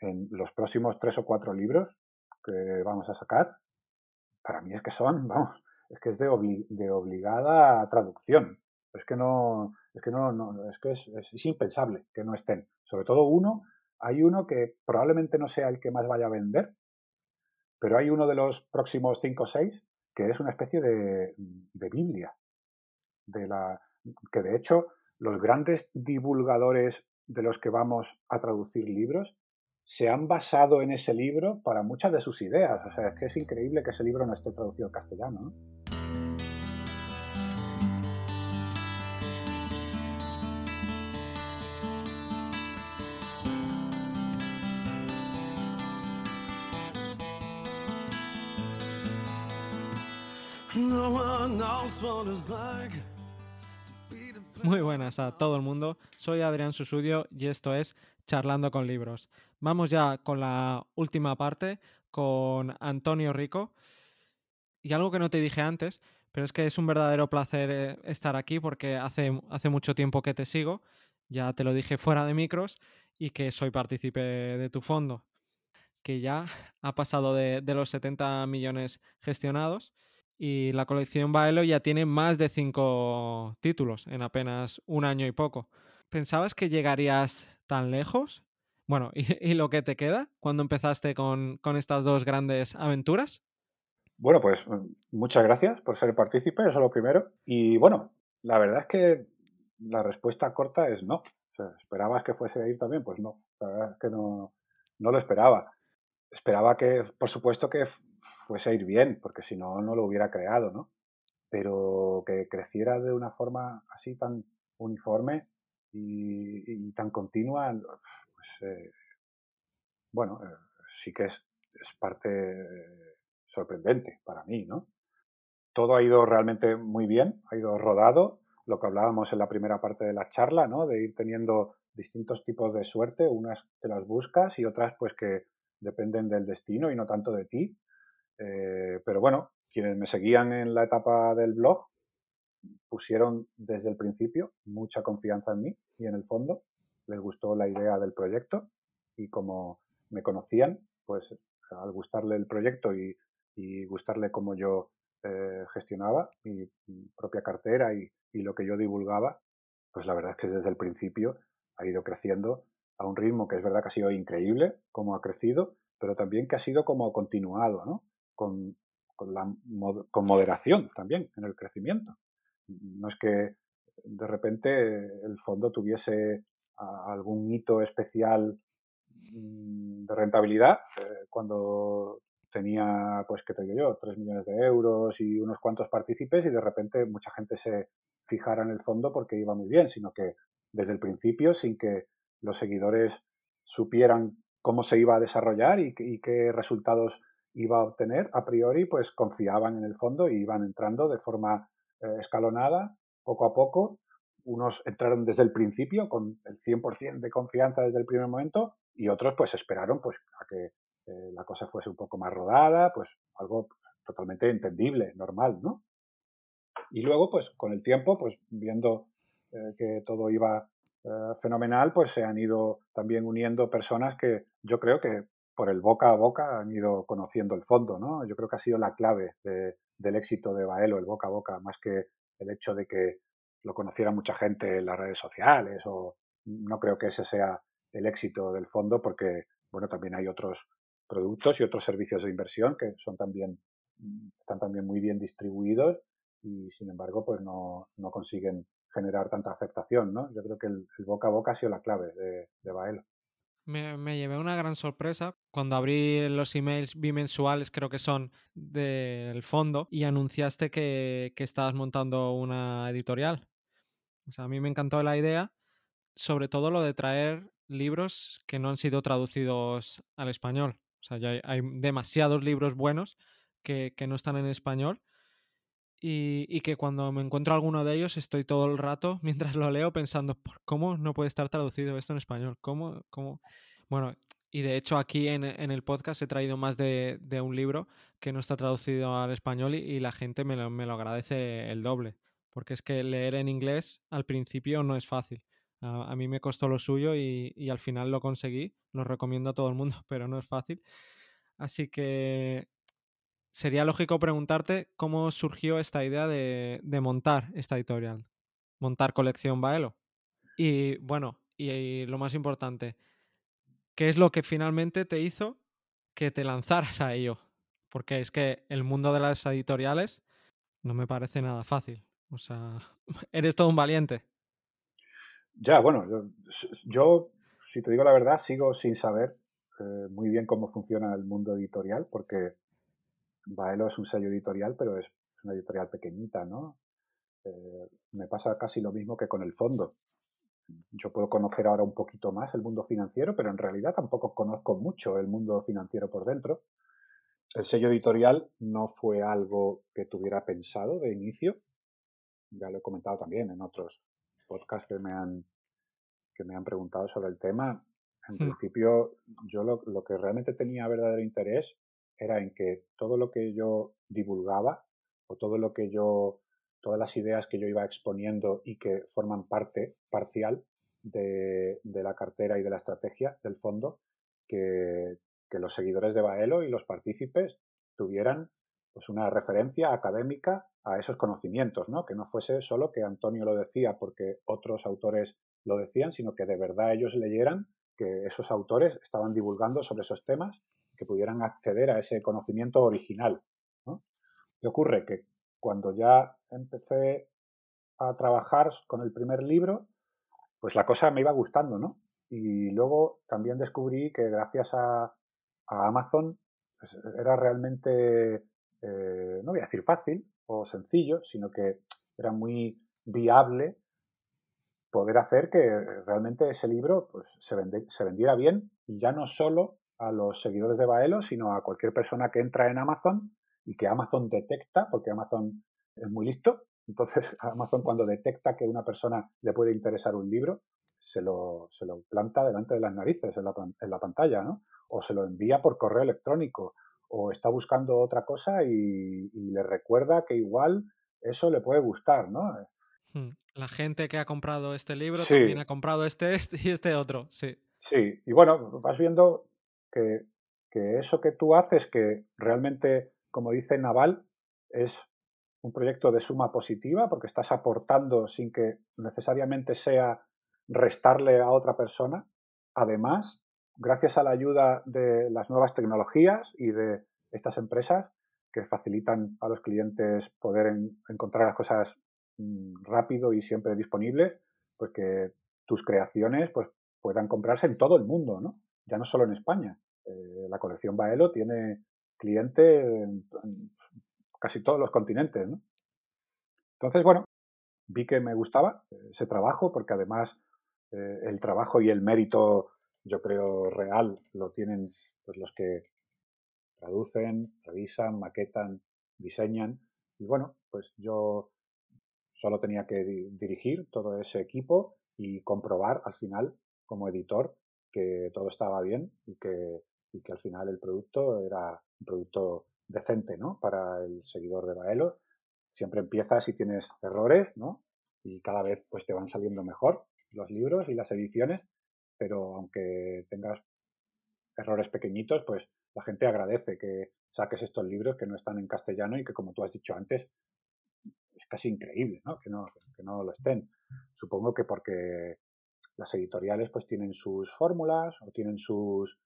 en los próximos tres o cuatro libros que vamos a sacar, para mí es que son, vamos, es que es de, obligada traducción. Es que no, es que no, no es que es, es, impensable que no estén. Sobre todo uno, hay uno que probablemente no sea el que más vaya a vender, pero hay uno de los próximos cinco o seis que es una especie de, de Biblia. De la, que de hecho los grandes divulgadores de los que vamos a traducir libros se han basado en ese libro para muchas de sus ideas. O sea, es que es increíble que ese libro no esté traducido al castellano. ¿no? Muy buenas a todo el mundo, soy Adrián Susudio y esto es Charlando con Libros. Vamos ya con la última parte, con Antonio Rico. Y algo que no te dije antes, pero es que es un verdadero placer eh, estar aquí porque hace, hace mucho tiempo que te sigo, ya te lo dije fuera de micros, y que soy partícipe de tu fondo, que ya ha pasado de, los 70 millones gestionados y la colección Baelo ya tiene más de cinco títulos en apenas un año y poco. ¿Pensabas que llegarías tan lejos? Bueno, ¿y, lo que te queda cuando empezaste con, con, estas dos grandes aventuras? Bueno, pues mm, muchas gracias por ser partícipe, eso es lo primero. Y bueno, la verdad es que la respuesta corta es no. ¿Esperabas que fuese a ir también? Pues no, la verdad es que no, no lo esperaba. Esperaba que, por supuesto, que fuese a ir bien, porque si no, no lo hubiera creado, ¿no? Pero que creciera de una forma así tan uniforme y, tan continua, pues, eh, bueno, eh, sí que es, parte sorprendente para mí, ¿no? Todo ha ido realmente muy bien, ha ido rodado, lo que hablábamos en la primera parte de la charla, ¿no? De ir teniendo distintos tipos de suerte, unas te las buscas y otras pues que dependen del destino y no tanto de ti. Eh, pero bueno, quienes me seguían en la etapa del blog pusieron desde el principio mucha confianza en mí y en el fondo les gustó la idea del proyecto y como me conocían, pues al gustarle el proyecto y, gustarle cómo yo eh, gestionaba mi, propia cartera y, lo que yo divulgaba, pues la verdad es que desde el principio ha ido creciendo a un ritmo que es verdad que ha sido increíble, como ha crecido, pero también que ha sido como continuado, ¿no? con, con, con moderación también en el crecimiento. No es que de repente el fondo tuviese algún hito especial mm, de rentabilidad eh, cuando tenía, pues, ¿qué te digo yo?, 3 millones de euros y unos cuantos partícipes y de repente mucha gente se fijara en el fondo porque iba muy bien, sino que desde el principio, sin que los seguidores supieran cómo se iba a desarrollar y, y qué resultados iba a obtener, a priori, pues confiaban en el fondo y iban entrando de forma eh, escalonada, poco a poco. Unos entraron desde el principio con el 100% de confianza desde el primer momento y otros pues esperaron pues a que eh, la cosa fuese un poco más rodada, pues algo totalmente entendible, normal, ¿no? Y luego pues con el tiempo, pues viendo eh, que todo iba fenomenal, pues se han ido también uniendo personas que yo creo que por el boca a boca han ido conociendo el fondo, ¿no? Yo creo que ha sido la clave del éxito de Baelo, el boca a boca, más que el hecho de que lo conociera mucha gente en las redes sociales o no creo que ese sea el éxito del fondo porque, bueno, también hay otros productos y otros servicios de inversión que son también, están también muy bien distribuidos y, sin embargo, pues no, no consiguen generar tanta aceptación, ¿no? Yo creo que el, boca a boca ha sido la clave de, de Baelo. Me, llevé una gran sorpresa cuando abrí los emails bimensuales, creo que son del fondo, y anunciaste que, que estabas montando una editorial. O sea, a mí me encantó la idea, sobre todo lo de traer libros que no han sido traducidos al español. O sea, ya hay, demasiados libros buenos que, que, no están en español y, que cuando me encuentro alguno de ellos estoy todo el rato mientras lo leo pensando, ¿por cómo no puede estar traducido esto en español? ¿Cómo? cómo? Bueno, y de hecho aquí en, el podcast he traído más de, un libro que no está traducido al español y, la gente me lo, me lo, agradece el doble, porque es que leer en inglés al principio no es fácil. A, mí me costó lo suyo y, al final lo conseguí. Lo recomiendo a todo el mundo, pero no es fácil. Así que sería lógico preguntarte cómo surgió esta idea de, de montar esta editorial, montar colección Baelo. Y bueno, y, lo más importante, ¿qué es lo que finalmente te hizo que te lanzaras a ello? Porque es que el mundo de las editoriales no me parece nada fácil. O sea, eres todo un valiente. Ya, bueno, yo, si te digo la verdad, sigo sin saber eh, muy bien cómo funciona el mundo editorial, porque Baelo es un sello editorial, pero es una editorial pequeñita, ¿no? Eh, me pasa casi lo mismo que con el fondo. Yo puedo conocer ahora un poquito más el mundo financiero, pero en realidad tampoco conozco mucho el mundo financiero por dentro. El sello editorial no fue algo que tuviera pensado de inicio. Ya lo he comentado también en otros podcasts que me han, que me han preguntado sobre el tema. En hmm. principio, yo lo, lo que realmente tenía verdadero interés era en que todo lo que yo divulgaba o todo lo que yo, todas las ideas que yo iba exponiendo y que forman parte parcial de, la cartera y de la estrategia del fondo, que, los seguidores de Baelo y los partícipes tuvieran pues una referencia académica a esos conocimientos, ¿no? Que no fuese solo que Antonio lo decía porque otros autores lo decían, sino que de verdad ellos leyeran que esos autores estaban divulgando sobre esos temas que pudieran acceder a ese conocimiento original. ¿no? ¿Qué ocurre? Que cuando ya empecé a trabajar con el primer libro, pues la cosa me iba gustando, ¿no? Y luego también descubrí que gracias a, Amazon pues, era realmente, eh, no voy a decir fácil o sencillo, sino que era muy viable poder hacer que realmente ese libro pues, se, se vendiera bien y ya no solo a los seguidores de Baelo, sino a cualquier persona que entra en Amazon y que Amazon detecta, porque Amazon es muy listo. Entonces, Amazon cuando detecta que una persona le puede interesar un libro, se lo, se lo planta delante de las narices en la, en la pantalla, ¿no? O se lo envía por correo electrónico, o está buscando otra cosa y, le recuerda que igual eso le puede gustar, ¿no? Hmm. La gente que ha comprado este libro también ha comprado este, este y este otro, sí. Sí, y bueno, vas viendo que, eso que tú haces, que realmente, como dice Naval, es un proyecto de suma positiva porque estás aportando sin que necesariamente sea restarle a otra persona. Además, gracias a la ayuda de las nuevas tecnologías y de estas empresas que facilitan a los clientes poder encontrar las cosas mm, rápido y siempre disponibles, pues que tus creaciones pues, puedan comprarse en todo el mundo, ¿no? ya no solo en España. Eh, la colección Baelo tiene cliente en, casi todos los continentes. Entonces, bueno, vi que me gustaba ese trabajo porque además eh, el trabajo y el mérito, yo creo, real lo tienen pues, los que traducen, revisan, maquetan, diseñan. Y bueno, pues yo solo tenía que dirigir todo ese equipo y comprobar al final, como editor, que todo estaba bien y que, y que al final el producto era un producto decente ¿no? para el seguidor de Baelo. Siempre empiezas y tienes errores, ¿no? Y cada vez pues te van saliendo mejor los libros y las ediciones, pero aunque tengas errores pequeñitos, pues la gente agradece que saques estos libros que no están en castellano y que, como tú has dicho antes, es casi increíble ¿no? Que, no, que no lo estén. Supongo que porque las editoriales pues tienen sus fórmulas o tienen sus,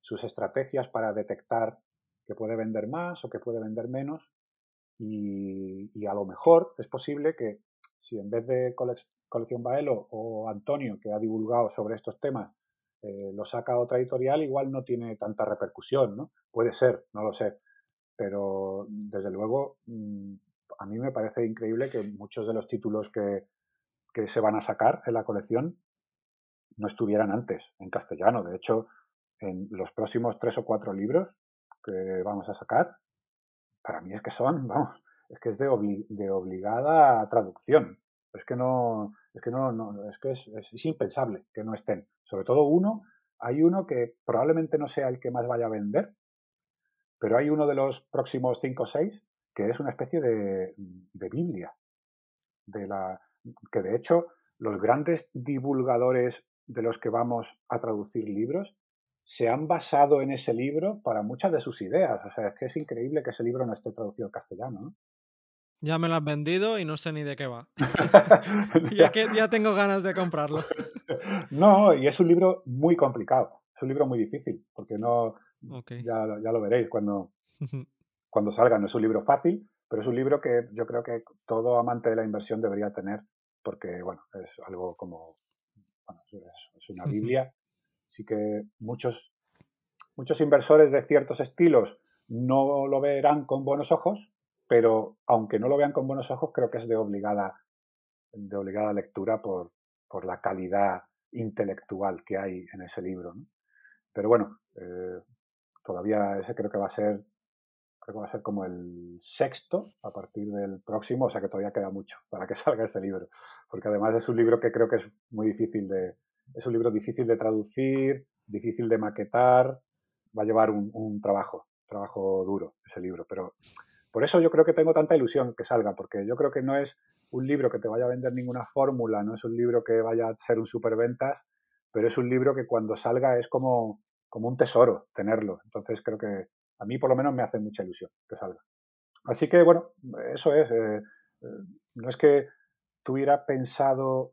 sus estrategias para detectar que puede vender más o que puede vender menos y, a lo mejor es posible que si en vez de Colección Baelo o Antonio, que ha divulgado sobre estos temas, eh, lo saca otra editorial, igual no tiene tanta repercusión, ¿no? Puede ser, no lo sé. Pero desde luego, mm, a mí me parece increíble que muchos de los títulos que, que se van a sacar en la colección no estuvieran antes en castellano. De hecho, en los próximos tres o cuatro libros que vamos a sacar, para mí es que son, vamos, es que es de, de obligada traducción. Es que no, es que no, es que es, impensable que no estén. Sobre todo uno, hay uno que probablemente no sea el que más vaya a vender, pero hay uno de los próximos cinco o seis que es una especie de, de Biblia, de la, que de hecho los grandes divulgadores de los que vamos a traducir libros se han basado en ese libro para muchas de sus ideas. O sea, es que es increíble que ese libro no esté traducido al castellano. ¿no? Ya me lo has vendido y no sé ni de qué va. ya que ya tengo ganas de comprarlo. no, y es un libro muy complicado. Es un libro muy difícil, porque no. Ya, ya, lo veréis cuando, cuando salga. No es un libro fácil, pero es un libro que yo creo que todo amante de la inversión debería tener, porque, bueno, es algo como. Bueno, es, una Biblia. Así que muchos, muchos inversores de ciertos estilos no lo verán con buenos ojos, pero aunque no lo vean con buenos ojos, creo que es de obligada, de obligada lectura por, por la calidad intelectual que hay en ese libro. Pero bueno, eh, todavía ese creo que va a ser creo que va a ser como el sexto a partir del próximo, o sea que todavía queda mucho para que salga ese libro, porque además es un libro que creo que es muy difícil de, es un libro difícil de traducir, difícil de maquetar, va a llevar un, un trabajo, trabajo duro ese libro, pero por eso yo creo que tengo tanta ilusión que salga, porque yo creo que no es un libro que te vaya a vender ninguna fórmula, no es un libro que vaya a ser un superventas, pero es un libro que cuando salga es como, como un tesoro tenerlo. Entonces creo que a mí por lo menos me hace mucha ilusión que salga. Así que bueno, eso es. Eh, no es que tuviera pensado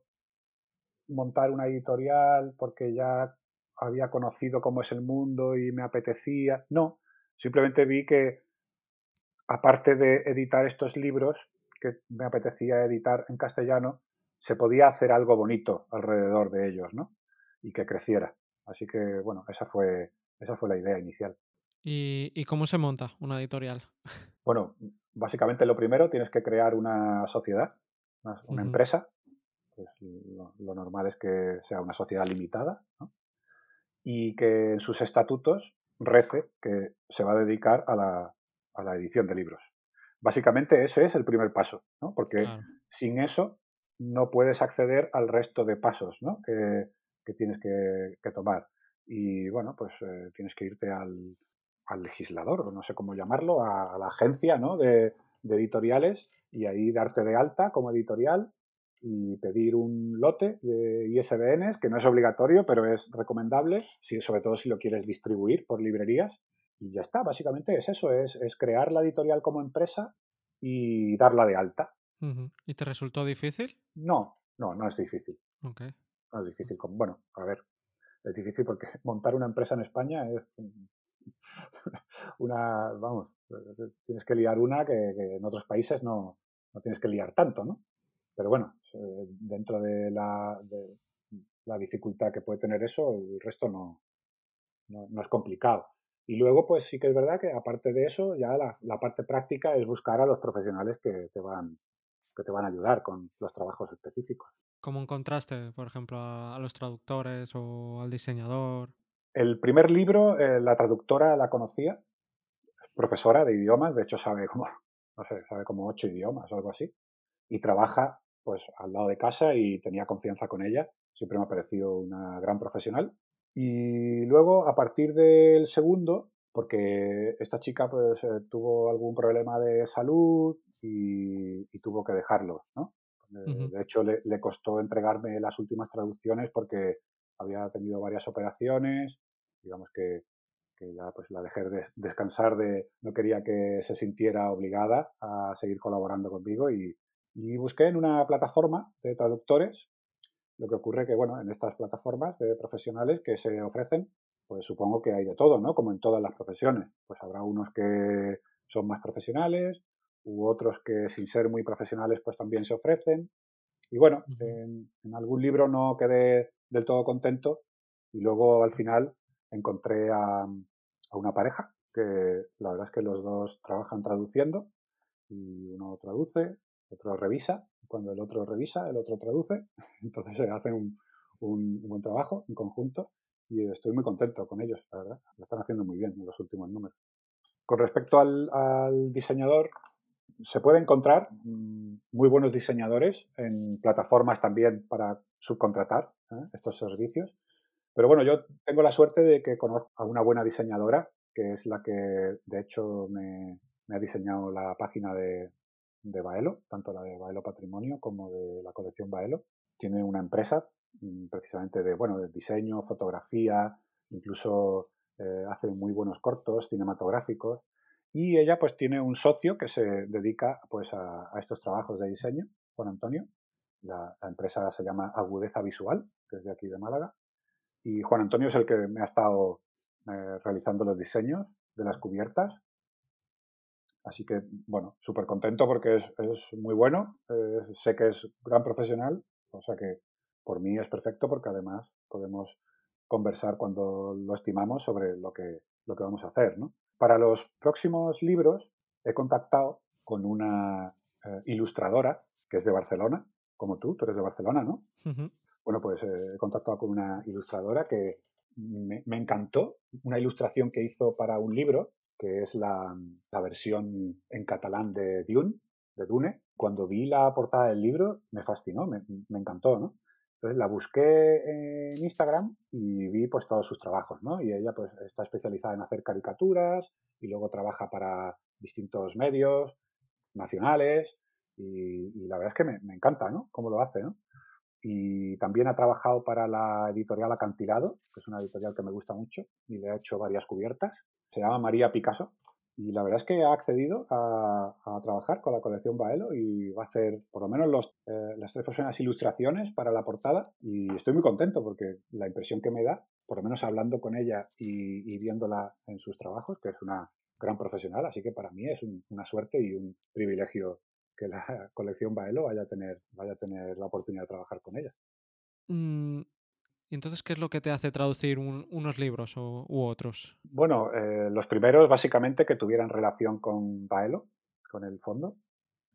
montar una editorial porque ya había conocido cómo es el mundo y me apetecía. No, simplemente vi que aparte de editar estos libros que me apetecía editar en castellano, se podía hacer algo bonito alrededor de ellos, ¿no? Y que creciera. Así que, bueno, esa fue, esa fue la idea inicial. ¿Y, cómo se monta una editorial? Bueno, básicamente lo primero tienes que crear una sociedad, una, empresa. Pues lo, lo, normal es que sea una sociedad limitada, ¿no? Y que en sus estatutos rece que se va a dedicar a la, a la edición de libros. Básicamente ese es el primer paso, ¿no? porque sin eso no puedes acceder al resto de pasos ¿no? que, tienes que, tomar. Y bueno, pues eh, tienes que irte al, al, legislador, o no sé cómo llamarlo, a, la agencia ¿no? de, de, editoriales y ahí darte de alta como editorial y pedir un lote de ISBNs, que no es obligatorio, pero es recomendable, si, sobre todo si lo quieres distribuir por librerías. Y ya está, básicamente es eso, es, es crear la editorial como empresa y darla de alta. ¿Y te resultó difícil? No, no, no es difícil. Okay. No es difícil. Bueno, a ver, es difícil porque montar una empresa en España es una, vamos, tienes que liar una que, en otros países no, no, tienes que liar tanto, ¿no? Pero bueno, dentro de la, de la dificultad que puede tener eso, el resto no, no, no es complicado. Y luego, pues sí que es verdad que aparte de eso, ya la, parte práctica es buscar a los profesionales que te van que te van a ayudar con los trabajos específicos. ¿Cómo encontraste, por ejemplo, a, los traductores o al diseñador? El primer libro, eh, la traductora la conocía, es profesora de idiomas, de hecho sabe como, no sé, sabe como ocho idiomas o algo así, y trabaja pues al lado de casa y tenía confianza con ella, siempre me ha parecido una gran profesional y luego, a partir del segundo, porque esta chica pues eh, tuvo algún problema de salud y, tuvo que dejarlo, ¿no? De hecho, le, costó entregarme las últimas traducciones porque había tenido varias operaciones, digamos que, ya pues la dejé descansar de, no quería que se sintiera obligada a seguir colaborando conmigo y, y busqué en una plataforma de traductores lo que ocurre que, bueno, en estas plataformas de profesionales que se ofrecen, pues supongo que hay de todo, ¿no? Como en todas las profesiones. Pues habrá unos que son más profesionales, u otros que sin ser muy profesionales, pues también se ofrecen. Y bueno, en, algún libro no quedé del todo contento y luego al final encontré a, a una pareja que la verdad es que los dos trabajan traduciendo y uno traduce, otro revisa cuando el otro revisa, el otro traduce, entonces se hace un, buen trabajo en conjunto y estoy muy contento con ellos, la verdad. Lo están haciendo muy bien en los últimos números. Con respecto al, diseñador, se puede encontrar mm, muy buenos diseñadores en plataformas también para subcontratar ¿eh? estos servicios. Pero bueno, yo tengo la suerte de que conozco a una buena diseñadora, que es la que de hecho me ha diseñado la página de, de Baelo, tanto la de Baelo Patrimonio como de la colección Baelo. tiene una empresa mm, precisamente de, bueno, de diseño, fotografía, incluso eh, hace muy buenos cortos cinematográficos. Y ella pues tiene un socio que se dedica pues a, estos trabajos de diseño, Juan Antonio. La, empresa se llama Agudeza Visual, que es de aquí de Málaga. Y Juan Antonio es el que me ha estado eh, realizando los diseños de las cubiertas. Así que, bueno, súper contento porque es, muy bueno. Eh, sé que es gran profesional, o sea que por mí es perfecto porque además podemos conversar cuando lo estimamos sobre lo que, lo que vamos a hacer. ¿no? Para los próximos libros he contactado con una eh, ilustradora que es de Barcelona, como tú, tú eres de Barcelona, ¿no? Bueno, pues eh, he contactado con una ilustradora que me, encantó, una ilustración que hizo para un libro, que es la, versión en catalán de Dune, de Dune. Cuando vi la portada del libro me fascinó, me, me encantó. Entonces la busqué en Instagram y vi pues todos sus trabajos, ¿no? Y ella pues está especializada en hacer caricaturas y luego trabaja para distintos medios nacionales y, la verdad es que me, encanta, ¿no? Cómo lo hace, ¿no? Y también ha trabajado para la editorial Acantilado, que es una editorial que me gusta mucho y le ha hecho varias cubiertas. Se llama María Picasso y la verdad es que ha accedido a, trabajar con la colección Baelo y va a hacer por lo menos los, eh, las tres próximas ilustraciones para la portada y estoy muy contento porque la impresión que me da, por lo menos hablando con ella y, viéndola en sus trabajos, que es una gran profesional, así que para mí es una suerte y un privilegio que la colección Baelo vaya a tener, vaya a tener la oportunidad de trabajar con ella. Mm, ¿Y entonces qué es lo que te hace traducir unos libros o, u otros? Bueno, eh, los primeros básicamente que tuvieran relación con Baelo, con el fondo,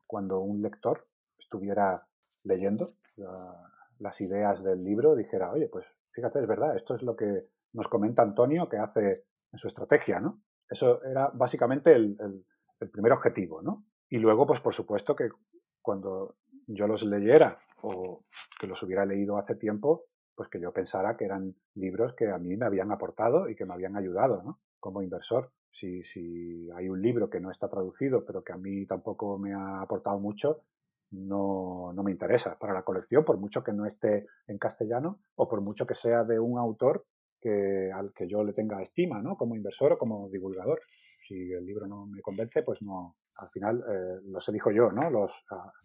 cuando un lector estuviera leyendo las ideas del libro, dijera, oye, pues fíjate, es verdad, esto es lo que nos comenta Antonio que hace en su estrategia, ¿no? Eso era básicamente el primer objetivo, ¿no? Y luego, pues por supuesto que cuando yo los leyera o que los hubiera leído hace tiempo, pues que yo pensara que eran libros que a mí me habían aportado y que me habían ayudado, ¿no? Como inversor. Si, si hay un libro que no está traducido, pero que a mí tampoco me ha aportado mucho, no, no me interesa para la colección, por mucho que no esté en castellano o por mucho que sea de un autor que, al que yo le tenga estima, ¿no? Como inversor o como divulgador. Si el libro no me convence, pues no, al final eh, los elijo yo, ¿no? Los,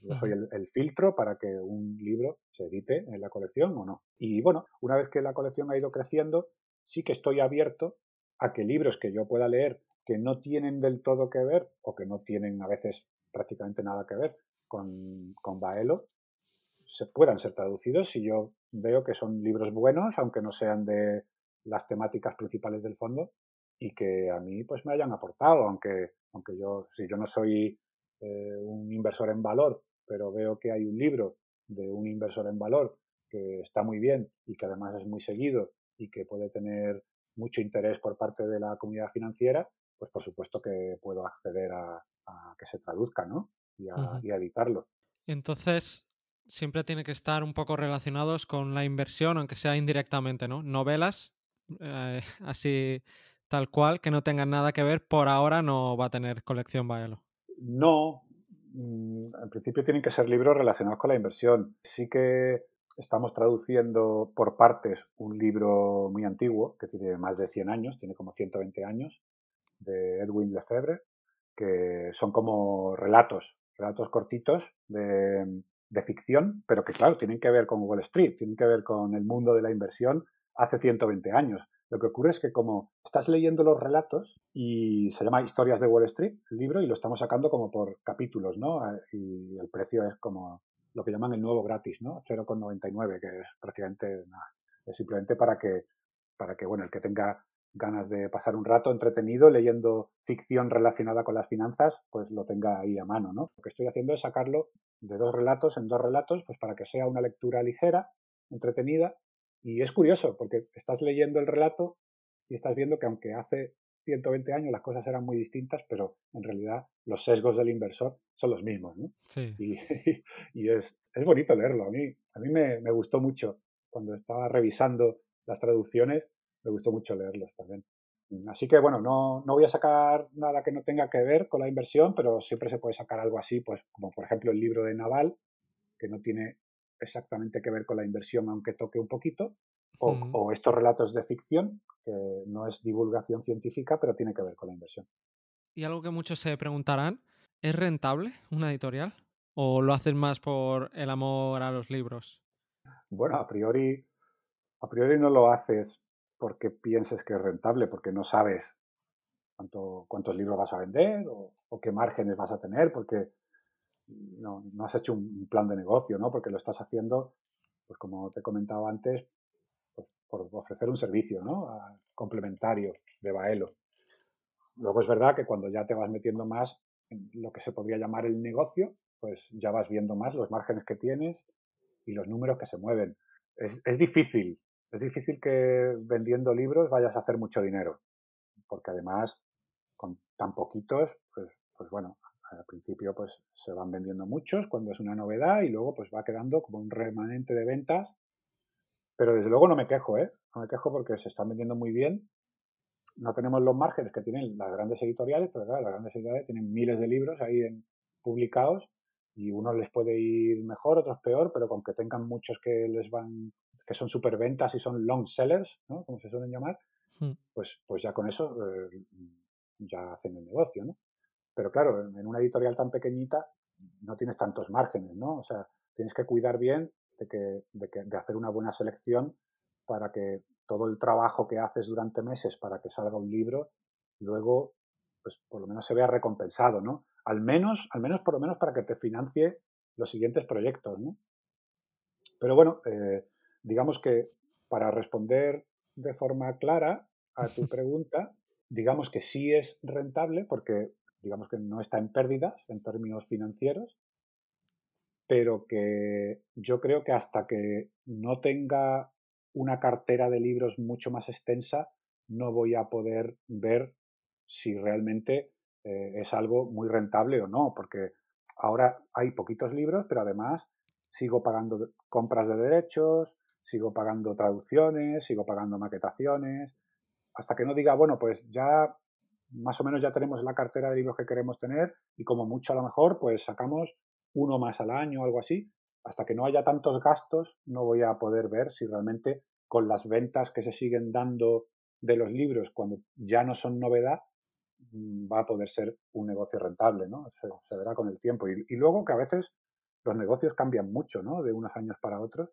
yo soy el, filtro para que un libro se edite en la colección o no. Y bueno, una vez que la colección ha ido creciendo, sí que estoy abierto a que libros que yo pueda leer que no tienen del todo que ver o que no tienen a veces prácticamente nada que ver con, con Baelo, se puedan ser traducidos si yo veo que son libros buenos, aunque no sean de las temáticas principales del fondo, y que a mí pues me hayan aportado, aunque, aunque yo, si yo no soy eh, un inversor en valor, pero veo que hay un libro de un inversor en valor que está muy bien y que además es muy seguido y que puede tener mucho interés por parte de la comunidad financiera, pues por supuesto que puedo acceder a, que se traduzca, ¿no? Y a, y a editarlo. Entonces, siempre tiene que estar un poco relacionados con la inversión, aunque sea indirectamente, ¿no? Novelas, eh, así tal cual, que no tengan nada que ver, por ahora no va a tener colección Baelo. No, mm, en principio tienen que ser libros relacionados con la inversión. Sí que estamos traduciendo por partes un libro muy antiguo, que tiene más de 100 años, tiene como 120 años, de Edwin Lefebvre, que son como relatos, relatos cortitos de, de ficción, pero que claro, tienen que ver con Wall Street, tienen que ver con el mundo de la inversión hace 120 años. Lo que ocurre es que como estás leyendo los relatos y se llama Historias de Wall Street, el libro, y lo estamos sacando como por capítulos, ¿no? Eh, y el precio es como lo que llaman el nuevo gratis, ¿no? 0,99, que es prácticamente nada. Es simplemente para que, para que, bueno, el que tenga ganas de pasar un rato entretenido leyendo ficción relacionada con las finanzas, pues lo tenga ahí a mano, ¿no? Lo que estoy haciendo es sacarlo de dos relatos en dos relatos, pues para que sea una lectura ligera, entretenida y es curioso, porque estás leyendo el relato y estás viendo que aunque hace 120 años las cosas eran muy distintas, pero en realidad los sesgos del inversor son los mismos, ¿no? Sí. Y, y es, es, bonito leerlo. A mí, a mí me, me, gustó mucho cuando estaba revisando las traducciones, me gustó mucho leerlos también. Así que bueno, no, no voy a sacar nada que no tenga que ver con la inversión, pero siempre se puede sacar algo así, pues como por ejemplo el libro de Naval, que no tiene exactamente que ver con la inversión, aunque toque un poquito, o, estos relatos de ficción, que no es divulgación científica, pero tiene que ver con la inversión. Y algo que muchos se preguntarán, ¿es rentable una editorial? ¿O lo haces más por el amor a los libros? Bueno, a priori, a priori no lo haces porque pienses que es rentable, porque no sabes cuánto, cuántos libros vas a vender o, qué márgenes vas a tener, porque no, has hecho un plan de negocio, ¿no? Porque lo estás haciendo, pues como te he comentado antes, pues, por ofrecer un servicio, ¿no? complementario de Baelo. Luego es verdad que cuando ya te vas metiendo más en lo que se podría llamar el negocio, pues ya vas viendo más los márgenes que tienes y los números que se mueven. Es, es difícil, es difícil que vendiendo libros vayas a hacer mucho dinero, porque además con tan poquitos, pues, pues bueno, al principio pues se van vendiendo muchos cuando es una novedad y luego pues va quedando como un remanente de ventas. Pero desde luego no me quejo, ¿eh? No me quejo porque se están vendiendo muy bien. No tenemos los márgenes que tienen las grandes editoriales, pero claro, las grandes editoriales tienen miles de libros ahí en, publicados y unos les puede ir mejor, otros peor, pero con que tengan muchos que les van, que son superventas y son long sellers, ¿no? Como se suelen llamar, hmm. pues, pues ya con eso eh, ya hacen el negocio, ¿no? Pero claro, en una editorial tan pequeñita no tienes tantos márgenes, ¿no? O sea, tienes que cuidar bien de, que, de, que, de hacer una buena selección para que todo el trabajo que haces durante meses para que salga un libro, luego, pues por lo menos se vea recompensado, ¿no? Al menos, al menos por lo menos para que te financie los siguientes proyectos, ¿no? Pero bueno, eh, digamos que para responder de forma clara a tu pregunta, digamos que sí es rentable porque digamos que no está en pérdidas en términos financieros, pero que yo creo que hasta que no tenga una cartera de libros mucho más extensa, no voy a poder ver si realmente eh, es algo muy rentable o no, porque ahora hay poquitos libros, pero además sigo pagando compras de derechos, sigo pagando traducciones, sigo pagando maquetaciones, hasta que no diga, bueno, pues ya más o menos ya tenemos la cartera de libros que queremos tener y como mucho a lo mejor pues sacamos uno más al año o algo así. Hasta que no haya tantos gastos no voy a poder ver si realmente con las ventas que se siguen dando de los libros cuando ya no son novedad mm, va a poder ser un negocio rentable, ¿no? Se, verá con el tiempo. Y, y, luego que a veces los negocios cambian mucho, ¿no? De unos años para otros.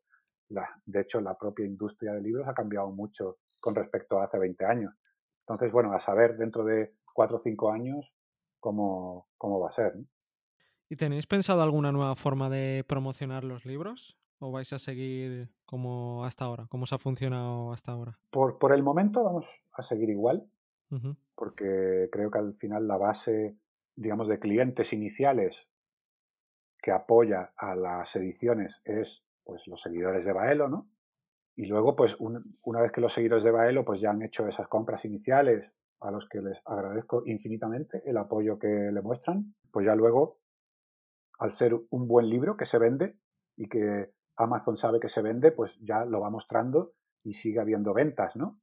La, de hecho, la propia industria de libros ha cambiado mucho con respecto a hace 20 años. Entonces, bueno, a saber dentro de cuatro o cinco años cómo, cómo va a ser. ¿Y tenéis pensado alguna nueva forma de promocionar los libros? ¿O vais a seguir como hasta ahora? ¿Cómo os ha funcionado hasta ahora? Por, por el momento vamos a seguir igual, porque creo que al final la base, digamos, de clientes iniciales que apoya a las ediciones es pues los seguidores de Baelo, ¿no? Y luego, pues una vez que los seguidores de Baelo pues ya han hecho esas compras iniciales a los que les agradezco infinitamente el apoyo que le muestran, pues ya luego, al ser un buen libro que se vende y que Amazon sabe que se vende, pues ya lo va mostrando y sigue habiendo ventas, ¿no?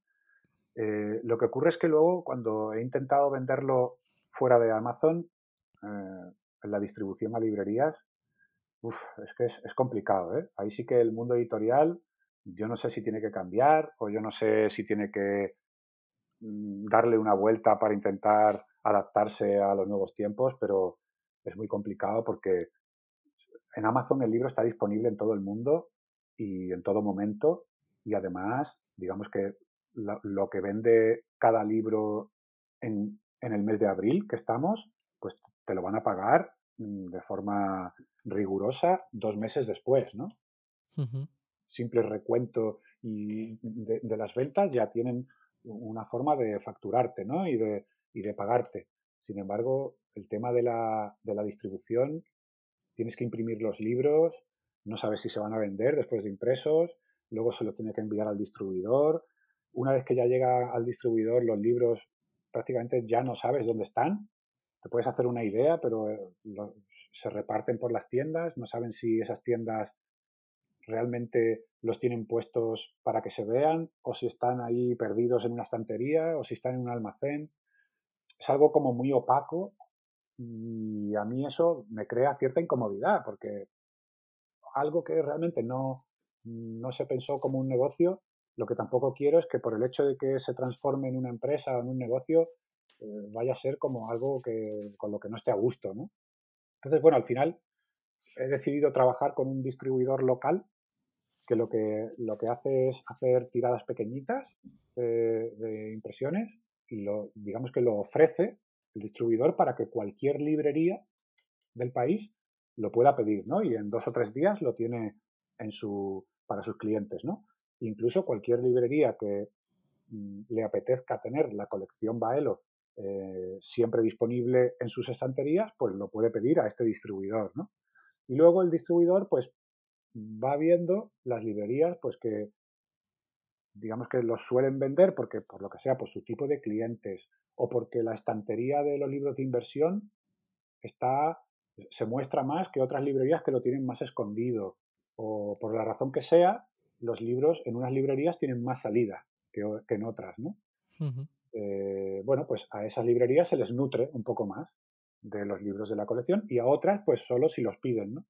Eh, lo que ocurre es que luego, cuando he intentado venderlo fuera de Amazon, eh, en la distribución a librerías, es que es, es complicado, ¿eh? Ahí sí que el mundo editorial yo no sé si tiene que cambiar o yo no sé si tiene que mm, darle una vuelta para intentar adaptarse a los nuevos tiempos, pero es muy complicado porque en Amazon el libro está disponible en todo el mundo y en todo momento y además, digamos que lo, que vende cada libro en, en, el mes de abril que estamos, pues te lo van a pagar mm, de forma rigurosa dos meses después, ¿no? Simple recuento y de, las ventas ya tienen una forma de facturarte ¿no? y, de, y de pagarte. Sin embargo, el tema de la, de la distribución, tienes que imprimir los libros, no sabes si se van a vender después de impresos, luego se los tiene que enviar al distribuidor. Una vez que ya llega al distribuidor, los libros prácticamente ya no sabes dónde están. Te puedes hacer una idea, pero eh, se reparten por las tiendas, no saben si esas tiendas realmente los tienen puestos para que se vean o si están ahí perdidos en una estantería o si están en un almacén. Es algo como muy opaco y a mí eso me crea cierta incomodidad porque algo que realmente no, no se pensó como un negocio, lo que tampoco quiero es que por el hecho de que se transforme en una empresa o en un negocio, eh, vaya a ser como algo que, con lo que no esté a gusto, ¿no? Entonces, bueno, al final he decidido trabajar con un distribuidor local que lo que, lo que hace es hacer tiradas pequeñitas de, de impresiones y lo, digamos que lo ofrece el distribuidor para que cualquier librería del país lo pueda pedir, ¿no? Y en dos o tres días lo tiene en su, para sus clientes, ¿no? Incluso cualquier librería que mm, le apetezca tener la colección Baelo eh, siempre disponible en sus estanterías, pues lo puede pedir a este distribuidor, ¿no? Y luego el distribuidor, pues, va viendo las librerías, pues que digamos que los suelen vender porque, por lo que sea, por su tipo de clientes o porque la estantería de los libros de inversión está, se muestra más que otras librerías que lo tienen más escondido o por la razón que sea, los libros en unas librerías tienen más salida que, en otras, ¿no? Eh, bueno, pues a esas librerías se les nutre un poco más de los libros de la colección y a otras, pues solo si los piden, ¿no?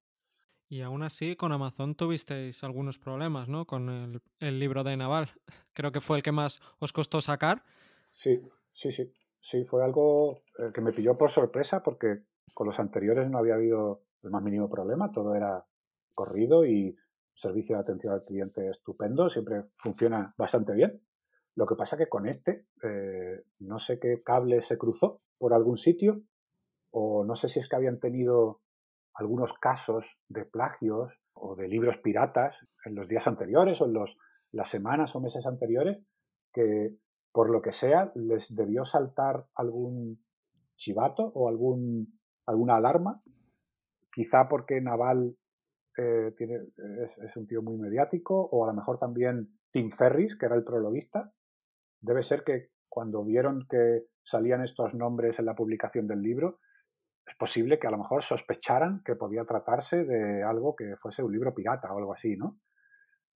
Y aún así, con Amazon tuvisteis algunos problemas, ¿no? Con el, libro de Naval. Creo que fue el que más os costó sacar. Sí, sí, sí. Sí, fue algo eh, que me pilló por sorpresa porque con los anteriores no había habido el más mínimo problema. Todo era corrido y servicio de atención al cliente estupendo. Siempre funciona bastante bien. Lo que pasa que con este, eh, no sé qué cable se cruzó por algún sitio o no sé si es que habían tenido algunos casos de plagios o de libros piratas en los días anteriores o en los, las semanas o meses anteriores que por lo que sea les debió saltar algún chivato o algún, alguna alarma, quizá porque Naval eh, tiene, es, un tío muy mediático o a lo mejor también Tim Ferris, que era el prologuista. Debe ser que cuando vieron que salían estos nombres en la publicación del libro, es posible que a lo mejor sospecharan que podía tratarse de algo que fuese un libro pirata o algo así, ¿no?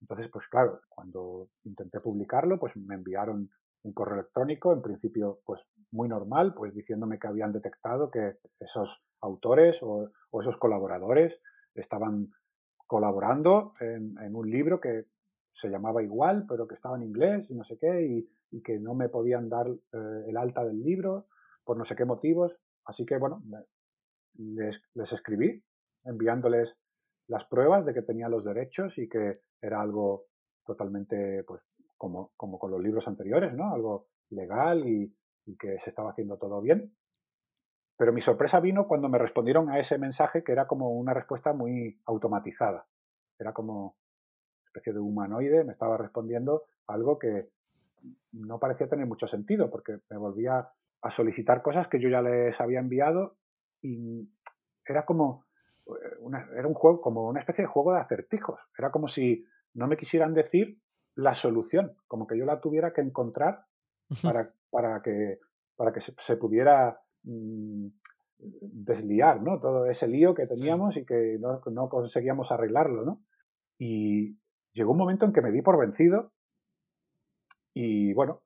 Entonces, pues claro, cuando intenté publicarlo, pues me enviaron un correo electrónico, en principio, pues muy normal, pues diciéndome que habían detectado que esos autores o, esos colaboradores estaban colaborando en, un libro que se llamaba igual, pero que estaba en inglés y no sé qué, y, que no me podían dar eh, el alta del libro por no sé qué motivos. Así que, bueno, les, escribí enviándoles las pruebas de que tenía los derechos y que era algo totalmente, pues, como, como con los libros anteriores, ¿no? Algo legal y, que se estaba haciendo todo bien. Pero mi sorpresa vino cuando me respondieron a ese mensaje que era como una respuesta muy automatizada. Era como una especie de humanoide, me estaba respondiendo algo que no parecía tener mucho sentido, porque me volvía a solicitar cosas que yo ya les había enviado y era como eh, una, era un juego, como una especie de juego de acertijos. Era como si no me quisieran decir la solución, como que yo la tuviera que encontrar para, para que, para que se, pudiera mm, desliar, ¿no? Todo ese lío que teníamos y que no, no, conseguíamos arreglarlo, ¿no? Y llegó un momento en que me di por vencido y bueno,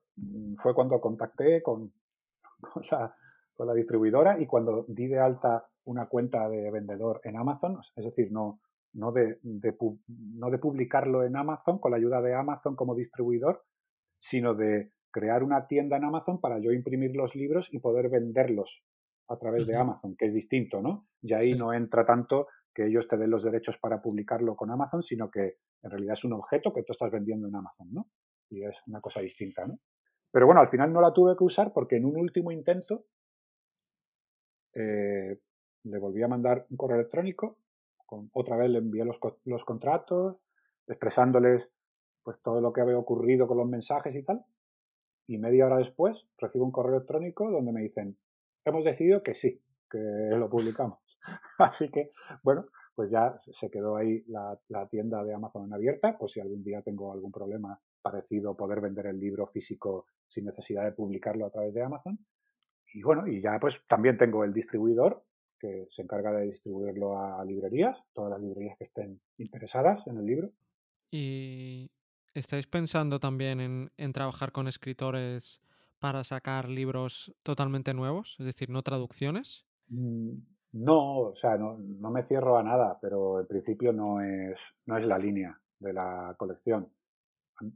fue cuando contacté con, con la, con la distribuidora y cuando di de alta una cuenta de vendedor en Amazon, es decir, no, no, de, no de publicarlo en Amazon con la ayuda de Amazon como distribuidor, sino de crear una tienda en Amazon para yo imprimir los libros y poder venderlos a través de Amazon, que es distinto, ¿no? Y ahí no entra tanto que ellos te den los derechos para publicarlo con Amazon, sino que en realidad es un objeto que tú estás vendiendo en Amazon, ¿no? Y es una cosa distinta, ¿no? Pero bueno, al final no la tuve que usar porque en un último intento eh, le volví a mandar un correo electrónico, con, otra vez le envié los, contratos, expresándoles pues todo lo que había ocurrido con los mensajes y tal. Y media hora después recibo un correo electrónico donde me dicen, hemos decidido que sí, que lo publicamos. Así que, bueno, pues ya se quedó ahí la, la, tienda de Amazon abierta, pues si algún día tengo algún problema parecido, poder vender el libro físico sin necesidad de publicarlo a través de Amazon y bueno, y ya pues también tengo el distribuidor que se encarga de distribuirlo a librerías, todas las librerías que estén interesadas en el libro. ¿Y estáis pensando también en, en trabajar con escritores para sacar libros totalmente nuevos, es decir, no traducciones? Mm, No, o sea, no, no, me cierro a nada, pero en principio no es, no es la línea de la colección.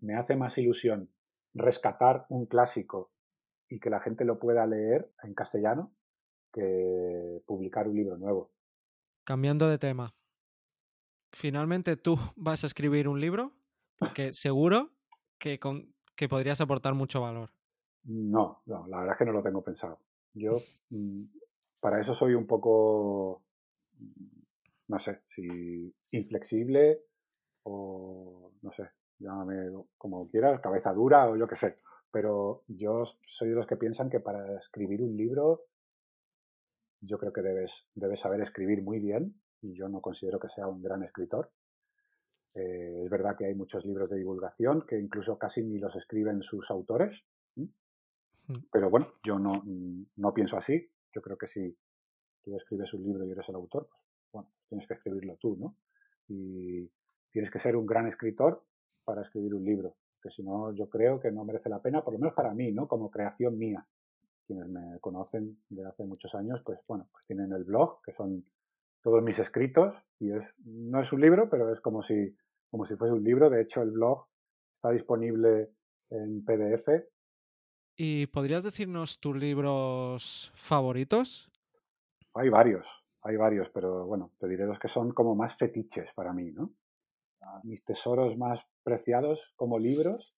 Me hace más ilusión rescatar un clásico y que la gente lo pueda leer en castellano que publicar un libro nuevo. Cambiando de tema. Finalmente tú vas a escribir un libro porque seguro que, con, que podrías aportar mucho valor. No, no, la verdad es que no lo tengo pensado. Yo mm, para eso soy un poco, no sé, si inflexible o no sé, llámame como quieras, cabeza dura o yo qué sé. Pero yo soy de los que piensan que para escribir un libro yo creo que debes, debes saber escribir muy bien y yo no considero que sea un gran escritor. Eh, es verdad que hay muchos libros de divulgación que incluso casi ni los escriben sus autores. Pero bueno, yo no, no pienso así. Yo creo que si tú escribes un libro y eres el autor, pues bueno, tienes que escribirlo tú, ¿no? Y tienes que ser un gran escritor para escribir un libro, que si no, yo creo que no merece la pena, por lo menos para mí, ¿no? Como creación mía. Quienes me conocen de hace muchos años, pues bueno, pues tienen el blog, que son todos mis escritos, y es, no es un libro, pero es como si, como si fuese un libro. De hecho, el blog está disponible en PDF ¿Y podrías decirnos tus libros favoritos? Hay varios, hay varios, pero bueno, te diré los que son como más fetiches para mí, ¿no? Ah, mis tesoros más preciados como libros,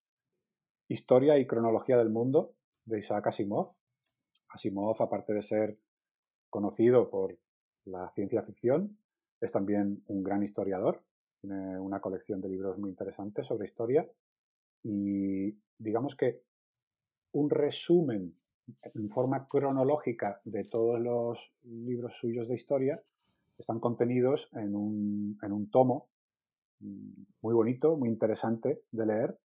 Historia y cronología del mundo, de Isaac Asimov. Asimov, aparte de ser conocido por la ciencia ficción, es también un gran historiador. Tiene una colección de libros muy interesantes sobre historia. Y digamos que un resumen en forma cronológica de todos los libros suyos de historia están contenidos en un, en un tomo muy bonito, muy interesante de leer,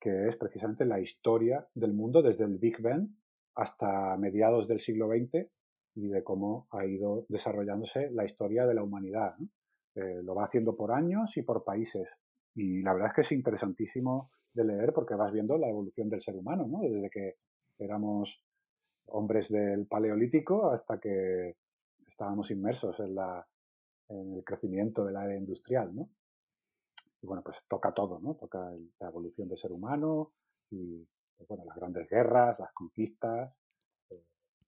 que es precisamente la historia del mundo desde el Big Bang hasta mediados del siglo XX y de cómo ha ido desarrollándose la historia de la humanidad. Eh, lo va haciendo por años y por países. Y la verdad es que es interesantísimo de leer porque vas viendo la evolución del ser humano, ¿no? Desde que éramos hombres del paleolítico hasta que estábamos inmersos en, la, en el crecimiento del área industrial, ¿no? Y bueno, pues toca todo, ¿no? Toca la evolución del ser humano y, pues bueno, las grandes guerras, las conquistas. Eh,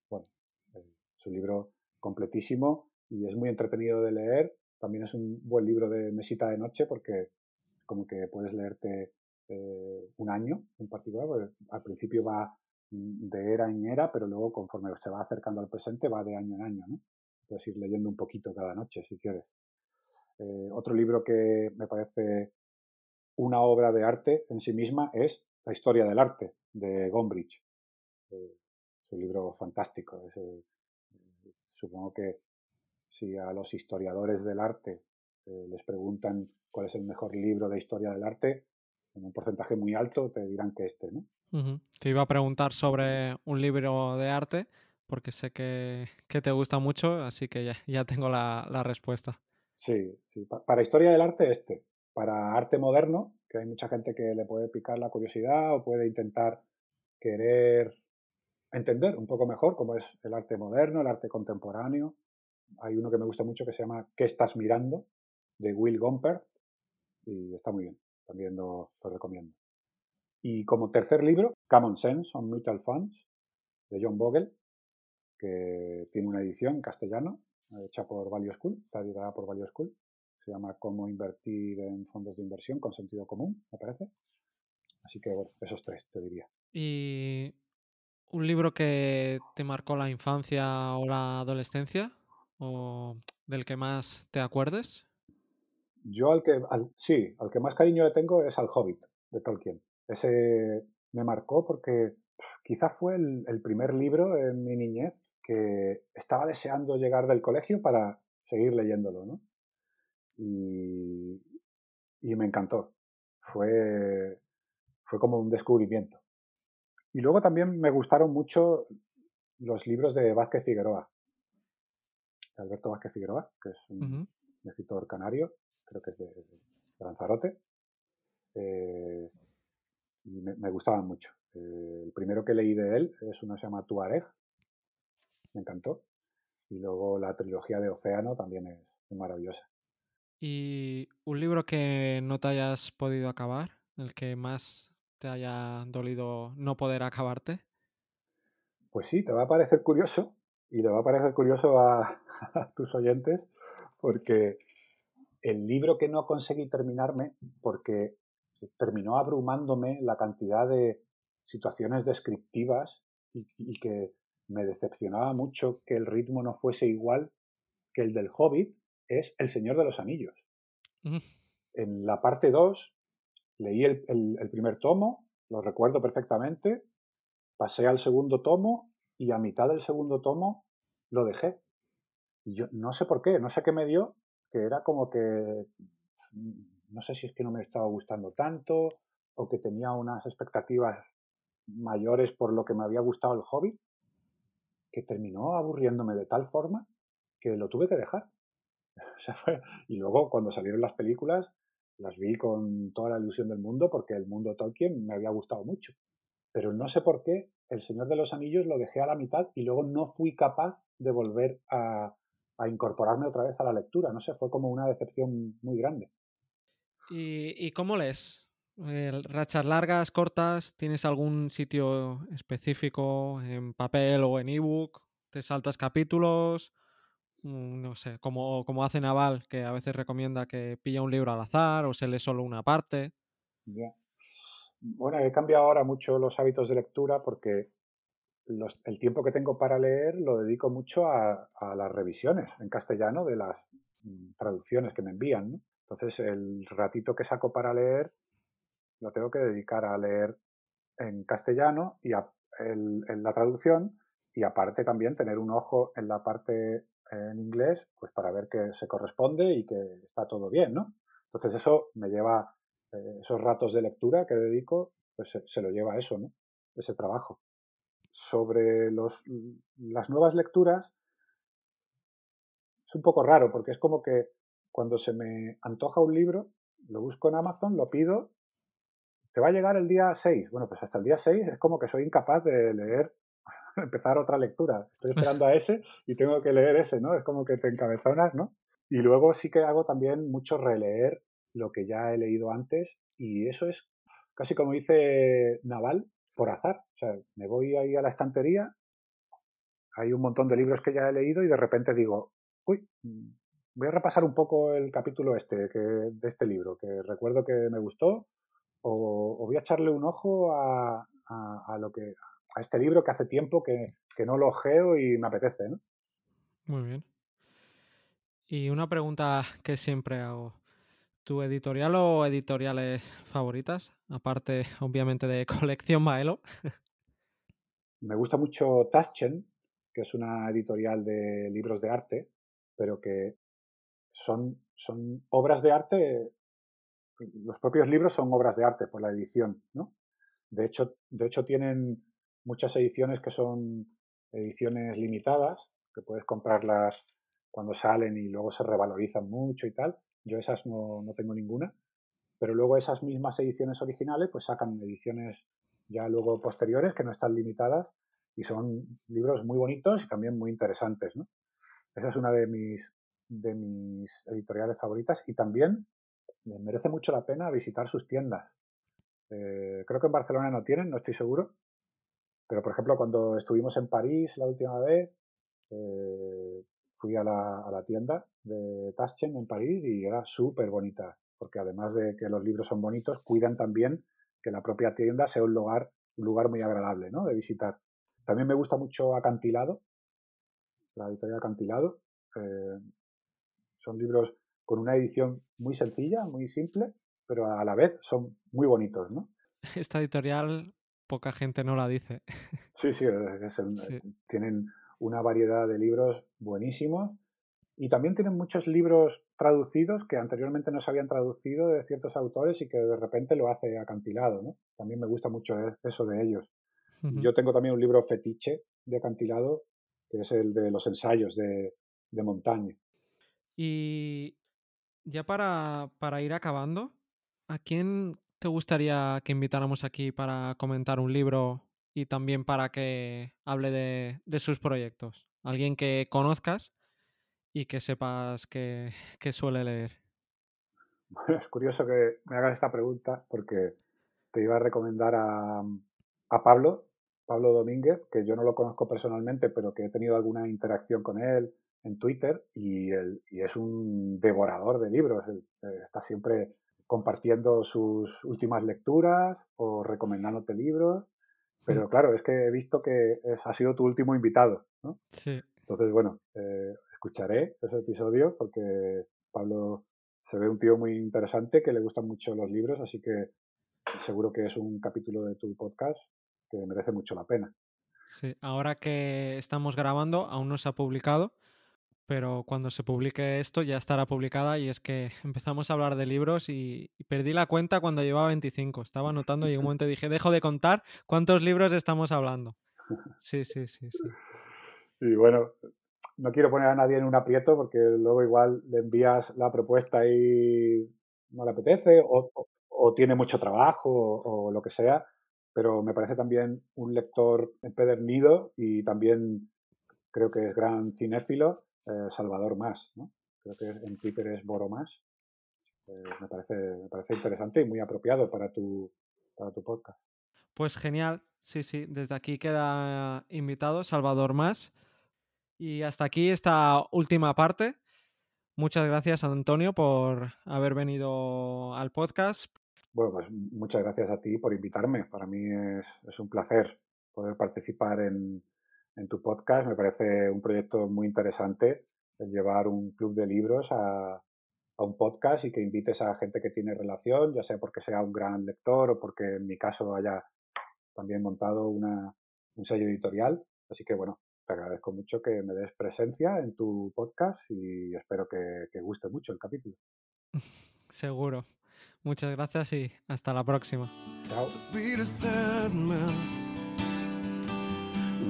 bueno, eh, es un libro completísimo y es muy entretenido de leer. También es un buen libro de mesita de noche porque como que puedes leerte eh, un año en particular, al principio va de era en era, pero luego conforme se va acercando al presente va de año en año, ¿no? Puedes ir leyendo un poquito cada noche si quieres. Eh, otro libro que me parece una obra de arte en sí misma es La historia del arte de Gombrich. Eh, es un libro fantástico. Eh, supongo que si a los historiadores del arte les preguntan cuál es el mejor libro de historia del arte, en un porcentaje muy alto te dirán que este, ¿no? Te iba a preguntar sobre un libro de arte, porque sé que, te gusta mucho, así que ya, tengo la, respuesta. Sí, sí, para historia del arte este. Para arte moderno, que hay mucha gente que le puede picar la curiosidad o puede intentar querer entender un poco mejor cómo es el arte moderno, el arte contemporáneo. Hay uno que me gusta mucho que se llama ¿Qué estás mirando? de Will Gomperth y está muy bien, también lo recomiendo. Y como tercer libro, Common Sense on Mutual Funds, de John Bogle, que tiene una edición en castellano, hecha por Value School, está editada por Value School. Se llama Cómo invertir en fondos de inversión con sentido común, me parece. Así que, bueno, esos tres, te diría. ¿Y un libro que te marcó la infancia o la adolescencia? ¿O del que más te acuerdes? Yo al que, sí, al que más cariño le tengo es al Hobbit, de Tolkien. Ese me marcó porque quizás fue el, primer libro en mi niñez que estaba deseando llegar del colegio para seguir leyéndolo, ¿no? Y, me encantó. Fue, fue como un descubrimiento. Y luego también me gustaron mucho los libros de Vázquez Figueroa, Alberto Vázquez Figueroa, que es un escritor canario, creo que es de, Lanzarote. Eh, y me, gustaban mucho. Eh, el primero que leí de él es uno que se llama Tuareg, me encantó. Y luego la trilogía de Océano también es maravillosa. ¿Y un libro que no te hayas podido acabar? ¿El que más te haya dolido no poder acabarte? Pues sí, te va a parecer curioso y le va a parecer curioso a, tus oyentes porque el libro que no conseguí terminarme porque terminó abrumándome la cantidad de situaciones descriptivas y, que me decepcionaba mucho que el ritmo no fuese igual que el del Hobbit, es El Señor de los Anillos. En la parte 2 leí el, primer tomo, lo recuerdo perfectamente, pasé al segundo tomo y a mitad del segundo tomo lo dejé. Y yo no sé por qué, no sé qué me dio, que era como que, no sé si es que no me estaba gustando tanto o que tenía unas expectativas mayores por lo que me había gustado el hobby, que terminó aburriéndome de tal forma que lo tuve que dejar. Y luego cuando salieron las películas, las vi con toda la ilusión del mundo porque el mundo Tolkien me había gustado mucho. Pero no sé por qué El Señor de los Anillos lo dejé a la mitad y luego no fui capaz de volver a, incorporarme otra vez a la lectura. No sé, fue como una decepción muy grande. ¿Y, cómo lees? ¿Rachas largas, cortas? ¿Tienes algún sitio específico en papel o en ebook? ¿Te saltas capítulos? Mm, no sé, como, como hace Naval, que a veces recomienda que pilla un libro al azar o se lee solo una parte. Bueno, he cambiado ahora mucho los hábitos de lectura porque el tiempo que tengo para leer lo dedico mucho a, las revisiones en castellano de las mm, traducciones que me envían. Entonces, el ratito que saco para leer lo tengo que dedicar a leer en castellano y a en la traducción y aparte también tener un ojo en la parte en inglés, pues para ver que se corresponde y que está todo bien, ¿no? Entonces eso me lleva, eh, esos ratos de lectura que dedico, pues se, lo lleva eso, ¿no? Ese trabajo. Sobre los, las nuevas lecturas, es un poco raro porque es como que cuando se me antoja un libro, lo busco en Amazon, lo pido, te va a llegar el día 6. Bueno, pues hasta el día 6 es como que soy incapaz de leer empezar otra lectura. Estoy esperando a ese y tengo que leer ese, ¿no? Es como que te encabezonas, ¿no? Y luego sí que hago también mucho releer lo que ya he leído antes y eso es casi como dice Naval, por azar. O sea, me voy ahí a la estantería, hay un montón de libros que ya he leído y de repente digo, uy, voy a repasar un poco el capítulo este que, de este libro, que recuerdo que me gustó, o, voy a echarle un ojo a, a lo que a este libro que hace tiempo que, no lo ojeo y me apetece. ¿no? Muy bien. Y una pregunta que siempre hago. ¿Tu editorial o editoriales favoritas? Aparte, obviamente, de Colección Maelo. Me gusta mucho Taschen, que es una editorial de libros de arte, pero que son, son obras de arte. Los propios libros son obras de arte por la edición, ¿no? De hecho, de hecho tienen muchas ediciones que son ediciones limitadas, que puedes comprarlas cuando salen y luego se revalorizan mucho y tal. Yo esas no, tengo ninguna. Pero luego esas mismas ediciones originales pues sacan ediciones ya luego posteriores que no están limitadas y son libros muy bonitos y también muy interesantes. Esa es una de mis, de mis editoriales favoritas y también merece mucho la pena visitar sus tiendas. Eh, creo que en Barcelona no tienen, no estoy seguro, pero, por ejemplo, cuando estuvimos en París la última vez, eh, fui a la, tienda de Taschen en París y era súper bonita, porque además de que los libros son bonitos, cuidan también que la propia tienda sea un lugar, un lugar muy agradable ¿no? de visitar. También me gusta mucho Acantilado, la editorial Acantilado. Eh, son libros con una edición muy sencilla, muy simple, pero a la vez son muy bonitos, ¿no? Esta editorial poca gente no la dice. Sí, sí, tienen una variedad de libros buenísimos y también tienen muchos libros traducidos que anteriormente no se habían traducido de ciertos autores y que de repente lo hace acantilado. ¿no? También me gusta mucho e, eso de ellos. Yo tengo también un libro fetiche de acantilado, que es el de los ensayos de, de montaña. Y ya para, para ir acabando, ¿a quién te gustaría que invitáramos aquí para comentar un libro y también para que hable de, sus proyectos? alguien que conozcas y que sepas que, que suele leer. Bueno, es curioso que me hagas esta pregunta porque te iba a recomendar a, a Pablo, Pablo Domínguez, que yo no lo conozco personalmente, pero que he tenido alguna interacción con él en Twitter y, él, y es un devorador de libros. Eh, está siempre compartiendo sus últimas lecturas o recomendándote libros. Pero claro, es que he visto que es, ha sido tu último invitado, ¿no? Sí. Entonces, bueno, eh, escucharé ese episodio porque Pablo se ve un tío muy interesante que le gustan mucho los libros, así que seguro que es un capítulo de tu podcast que merece mucho la pena. Sí, ahora que estamos grabando, aún no se ha publicado, pero cuando se publique esto ya estará publicada y es que empezamos a hablar de libros y, perdí la cuenta cuando llevaba 25. Estaba anotando y en un momento dije, dejo de contar cuántos libros estamos hablando. Sí, sí, sí, sí. Y bueno, no quiero poner a nadie en un aprieto porque luego igual le envías la propuesta y no le apetece o, o, tiene mucho trabajo o, o lo que sea, pero me parece también un lector empedernido y también creo que es gran cinéfilo eh, Salvador Más, ¿no? Creo que en Twitter es Boro Más. Eh, me, parece, me parece interesante y muy apropiado para tu, para tu podcast. Pues genial, sí, sí. Desde aquí queda invitado Salvador Más. Y hasta aquí esta última parte. Muchas gracias, Antonio, por haber venido al podcast. Bueno, pues muchas gracias a ti por invitarme. Para mí es, es un placer poder participar en, en tu podcast. Me parece un proyecto muy interesante el llevar un club de libros a, a, un podcast y que invites a gente que tiene relación, ya sea porque sea un gran lector o porque en mi caso haya también montado una, un sello editorial. Así que bueno, te agradezco mucho que me des presencia en tu podcast y espero que, que guste mucho el capítulo. Seguro. Muchas gracias y hasta la próxima. Chao.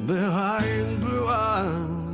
behind blue eyes.